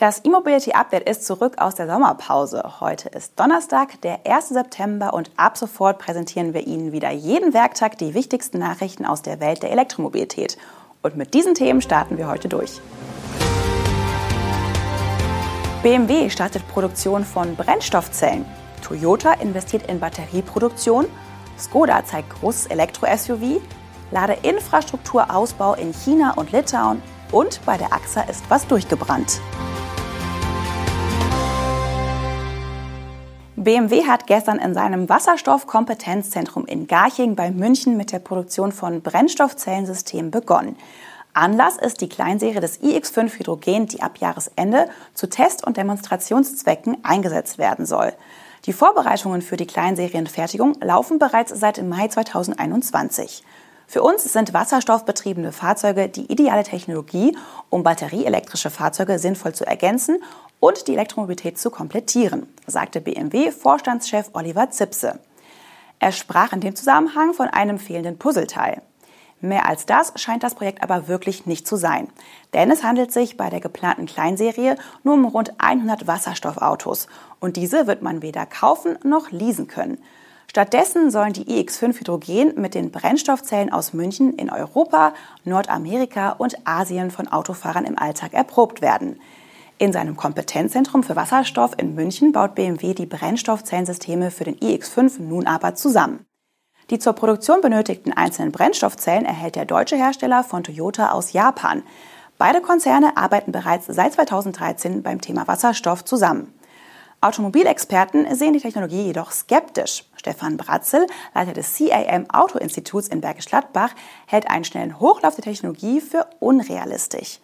Das E-Mobility Update ist zurück aus der Sommerpause. Heute ist Donnerstag, der 1. September und ab sofort präsentieren wir Ihnen wieder jeden Werktag die wichtigsten Nachrichten aus der Welt der Elektromobilität. Und mit diesen Themen starten wir heute durch. BMW startet Produktion von Brennstoffzellen. Toyota investiert in Batterieproduktion. Skoda zeigt großes Elektro-SUV. Ladeinfrastrukturausbau in China und Litauen. Und bei der AXA ist was durchgebrannt. BMW hat gestern in seinem Wasserstoffkompetenzzentrum in Garching bei München mit der Produktion von Brennstoffzellensystemen begonnen. Anlass ist die Kleinserie des iX5 Hydrogen, die ab Jahresende zu Test- und Demonstrationszwecken eingesetzt werden soll. Die Vorbereitungen für die Kleinserienfertigung laufen bereits seit Mai 2021. Für uns sind wasserstoffbetriebene Fahrzeuge die ideale Technologie, um batterieelektrische Fahrzeuge sinnvoll zu ergänzen und die Elektromobilität zu komplettieren, sagte BMW-Vorstandschef Oliver Zipse. Er sprach in dem Zusammenhang von einem fehlenden Puzzleteil. Mehr als das scheint das Projekt aber wirklich nicht zu sein. Denn es handelt sich bei der geplanten Kleinserie nur um rund 100 Wasserstoffautos. Und diese wird man weder kaufen noch leasen können. Stattdessen sollen die iX5 Hydrogen mit den Brennstoffzellen aus München in Europa, Nordamerika und Asien von Autofahrern im Alltag erprobt werden. In seinem Kompetenzzentrum für Wasserstoff in München baut BMW die Brennstoffzellensysteme für den iX5 nun aber zusammen. Die zur Produktion benötigten einzelnen Brennstoffzellen erhält der deutsche Hersteller von Toyota aus Japan. Beide Konzerne arbeiten bereits seit 2013 beim Thema Wasserstoff zusammen. Automobilexperten sehen die Technologie jedoch skeptisch. Stefan Bratzel, Leiter des CAM Auto Instituts in Bergisch Gladbach, hält einen schnellen Hochlauf der Technologie für unrealistisch.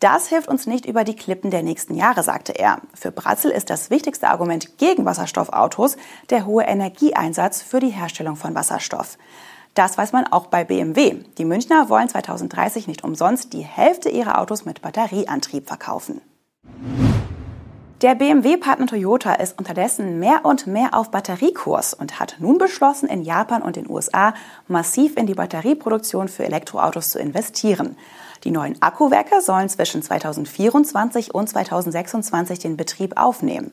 Das hilft uns nicht über die Klippen der nächsten Jahre, sagte er. Für Bratzel ist das wichtigste Argument gegen Wasserstoffautos der hohe Energieeinsatz für die Herstellung von Wasserstoff. Das weiß man auch bei BMW. Die Münchner wollen 2030 nicht umsonst die Hälfte ihrer Autos mit Batterieantrieb verkaufen. Der BMW-Partner Toyota ist unterdessen mehr und mehr auf Batteriekurs und hat nun beschlossen, in Japan und den USA massiv in die Batterieproduktion für Elektroautos zu investieren. Die neuen Akkuwerke sollen zwischen 2024 und 2026 den Betrieb aufnehmen.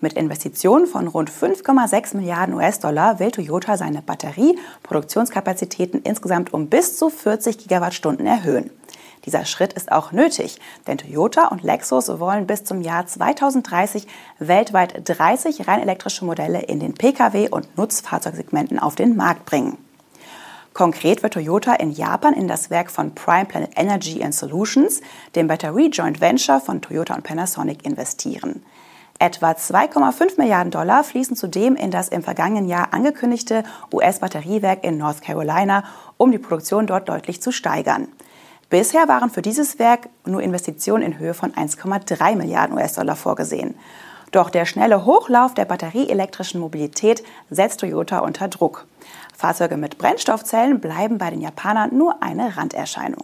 Mit Investitionen von rund 5,6 Milliarden US-Dollar will Toyota seine Batterieproduktionskapazitäten insgesamt um bis zu 40 Gigawattstunden erhöhen. Dieser Schritt ist auch nötig, denn Toyota und Lexus wollen bis zum Jahr 2030 weltweit 30 rein elektrische Modelle in den Pkw- und Nutzfahrzeugsegmenten auf den Markt bringen. Konkret wird Toyota in Japan in das Werk von Prime Planet Energy and Solutions, dem Batterie Joint Venture von Toyota und Panasonic, investieren. Etwa 2,5 Milliarden Dollar fließen zudem in das im vergangenen Jahr angekündigte US-Batteriewerk in North Carolina, um die Produktion dort deutlich zu steigern. Bisher waren für dieses Werk nur Investitionen in Höhe von 1,3 Milliarden US-Dollar vorgesehen. Doch der schnelle Hochlauf der batterieelektrischen Mobilität setzt Toyota unter Druck. Fahrzeuge mit Brennstoffzellen bleiben bei den Japanern nur eine Randerscheinung.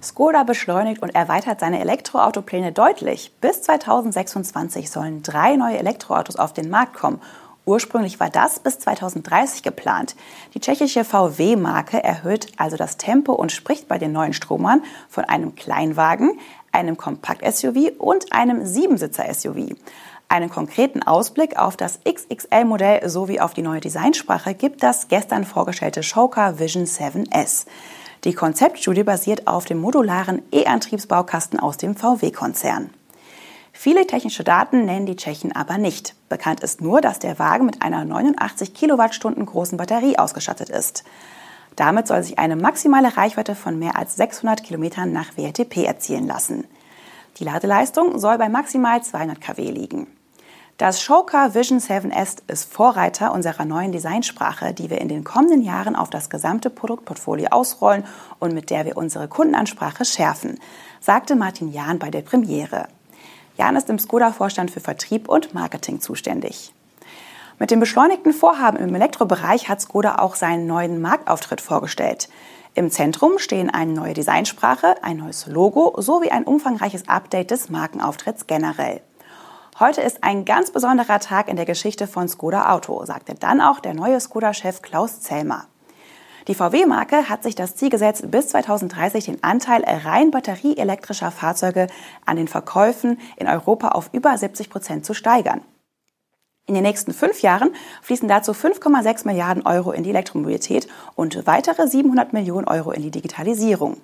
Skoda beschleunigt und erweitert seine Elektroautopläne deutlich. Bis 2026 sollen drei neue Elektroautos auf den Markt kommen Ursprünglich war das bis 2030 geplant. Die tschechische VW-Marke erhöht also das Tempo und spricht bei den neuen Stromern von einem Kleinwagen, einem Kompakt-SUV und einem Siebensitzer-SUV. Einen konkreten Ausblick auf das XXL-Modell sowie auf die neue Designsprache gibt das gestern vorgestellte Showcar Vision 7S. Die Konzeptstudie basiert auf dem modularen E-Antriebsbaukasten aus dem VW-Konzern. Viele technische Daten nennen die Tschechen aber nicht. Bekannt ist nur, dass der Wagen mit einer 89 Kilowattstunden großen Batterie ausgestattet ist. Damit soll sich eine maximale Reichweite von mehr als 600 Kilometern nach WLTP erzielen lassen. Die Ladeleistung soll bei maximal 200 kW liegen. Das Showcar Vision 7S ist Vorreiter unserer neuen Designsprache, die wir in den kommenden Jahren auf das gesamte Produktportfolio ausrollen und mit der wir unsere Kundenansprache schärfen, sagte Martin Jahn bei der Premiere. Jan ist im Skoda-Vorstand für Vertrieb und Marketing zuständig. Mit dem beschleunigten Vorhaben im Elektrobereich hat Skoda auch seinen neuen Marktauftritt vorgestellt. Im Zentrum stehen eine neue Designsprache, ein neues Logo sowie ein umfangreiches Update des Markenauftritts generell. Heute ist ein ganz besonderer Tag in der Geschichte von Skoda Auto, sagte dann auch der neue Skoda-Chef Klaus Zellmer. Die VW-Marke hat sich das Ziel gesetzt, bis 2030 den Anteil rein batterieelektrischer Fahrzeuge an den Verkäufen in Europa auf über 70 Prozent zu steigern. In den nächsten fünf Jahren fließen dazu 5,6 Milliarden Euro in die Elektromobilität und weitere 700 Millionen Euro in die Digitalisierung.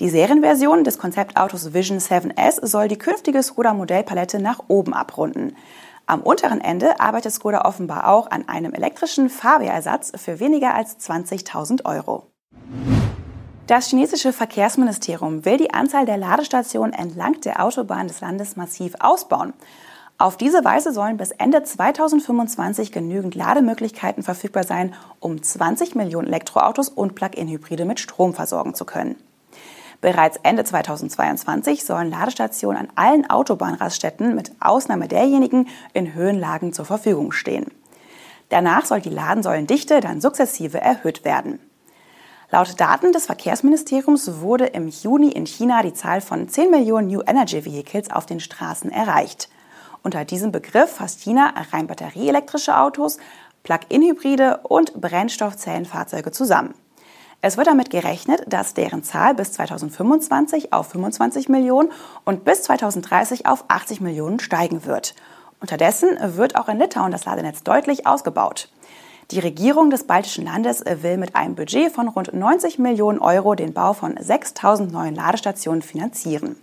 Die Serienversion des Konzeptautos Vision 7S soll die künftige Skoda-Modellpalette nach oben abrunden. Am unteren Ende arbeitet Skoda offenbar auch an einem elektrischen Fahrwehrersatz für weniger als 20.000 Euro. Das chinesische Verkehrsministerium will die Anzahl der Ladestationen entlang der Autobahn des Landes massiv ausbauen. Auf diese Weise sollen bis Ende 2025 genügend Lademöglichkeiten verfügbar sein, um 20 Millionen Elektroautos und Plug-in-Hybride mit Strom versorgen zu können. Bereits Ende 2022 sollen Ladestationen an allen Autobahnraststätten mit Ausnahme derjenigen in Höhenlagen zur Verfügung stehen. Danach soll die Ladensäulendichte dann sukzessive erhöht werden. Laut Daten des Verkehrsministeriums wurde im Juni in China die Zahl von 10 Millionen New Energy Vehicles auf den Straßen erreicht. Unter diesem Begriff fasst China rein batterieelektrische Autos, Plug-in-Hybride und Brennstoffzellenfahrzeuge zusammen. Es wird damit gerechnet, dass deren Zahl bis 2025 auf 25 Millionen und bis 2030 auf 80 Millionen steigen wird. Unterdessen wird auch in Litauen das Ladenetz deutlich ausgebaut. Die Regierung des baltischen Landes will mit einem Budget von rund 90 Millionen Euro den Bau von 6000 neuen Ladestationen finanzieren.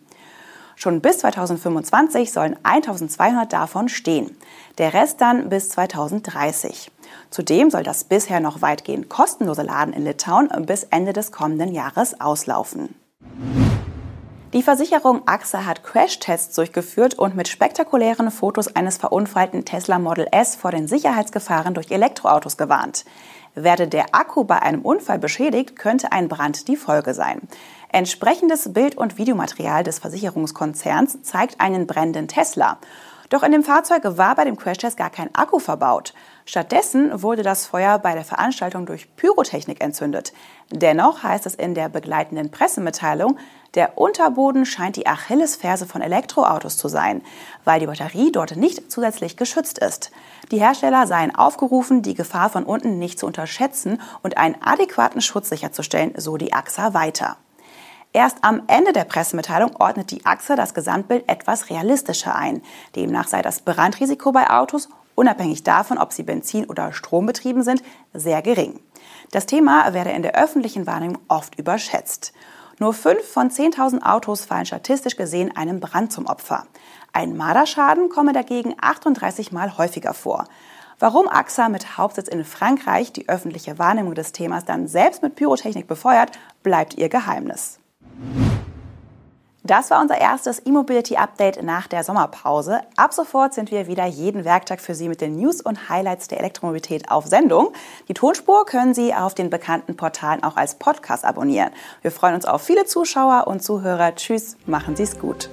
Schon bis 2025 sollen 1200 davon stehen. Der Rest dann bis 2030. Zudem soll das bisher noch weitgehend kostenlose Laden in Litauen bis Ende des kommenden Jahres auslaufen. Die Versicherung AXA hat Crashtests durchgeführt und mit spektakulären Fotos eines verunfallten Tesla Model S vor den Sicherheitsgefahren durch Elektroautos gewarnt. Werde der Akku bei einem Unfall beschädigt, könnte ein Brand die Folge sein. Entsprechendes Bild- und Videomaterial des Versicherungskonzerns zeigt einen brennenden Tesla. Doch in dem Fahrzeug war bei dem Crashtest gar kein Akku verbaut. Stattdessen wurde das Feuer bei der Veranstaltung durch Pyrotechnik entzündet. Dennoch heißt es in der begleitenden Pressemitteilung, der Unterboden scheint die Achillesferse von Elektroautos zu sein, weil die Batterie dort nicht zusätzlich geschützt ist. Die Hersteller seien aufgerufen, die Gefahr von unten nicht zu unterschätzen und einen adäquaten Schutz sicherzustellen, so die AXA weiter. Erst am Ende der Pressemitteilung ordnet die AXA das Gesamtbild etwas realistischer ein. Demnach sei das Brandrisiko bei Autos, unabhängig davon, ob sie Benzin- oder Strombetrieben sind, sehr gering. Das Thema werde in der öffentlichen Wahrnehmung oft überschätzt. Nur fünf von 10.000 Autos fallen statistisch gesehen einem Brand zum Opfer. Ein Marderschaden komme dagegen 38 Mal häufiger vor. Warum AXA mit Hauptsitz in Frankreich die öffentliche Wahrnehmung des Themas dann selbst mit Pyrotechnik befeuert, bleibt ihr Geheimnis. Das war unser erstes E-Mobility-Update nach der Sommerpause. Ab sofort sind wir wieder jeden Werktag für Sie mit den News und Highlights der Elektromobilität auf Sendung. Die Tonspur können Sie auf den bekannten Portalen auch als Podcast abonnieren. Wir freuen uns auf viele Zuschauer und Zuhörer. Tschüss, machen Sie es gut.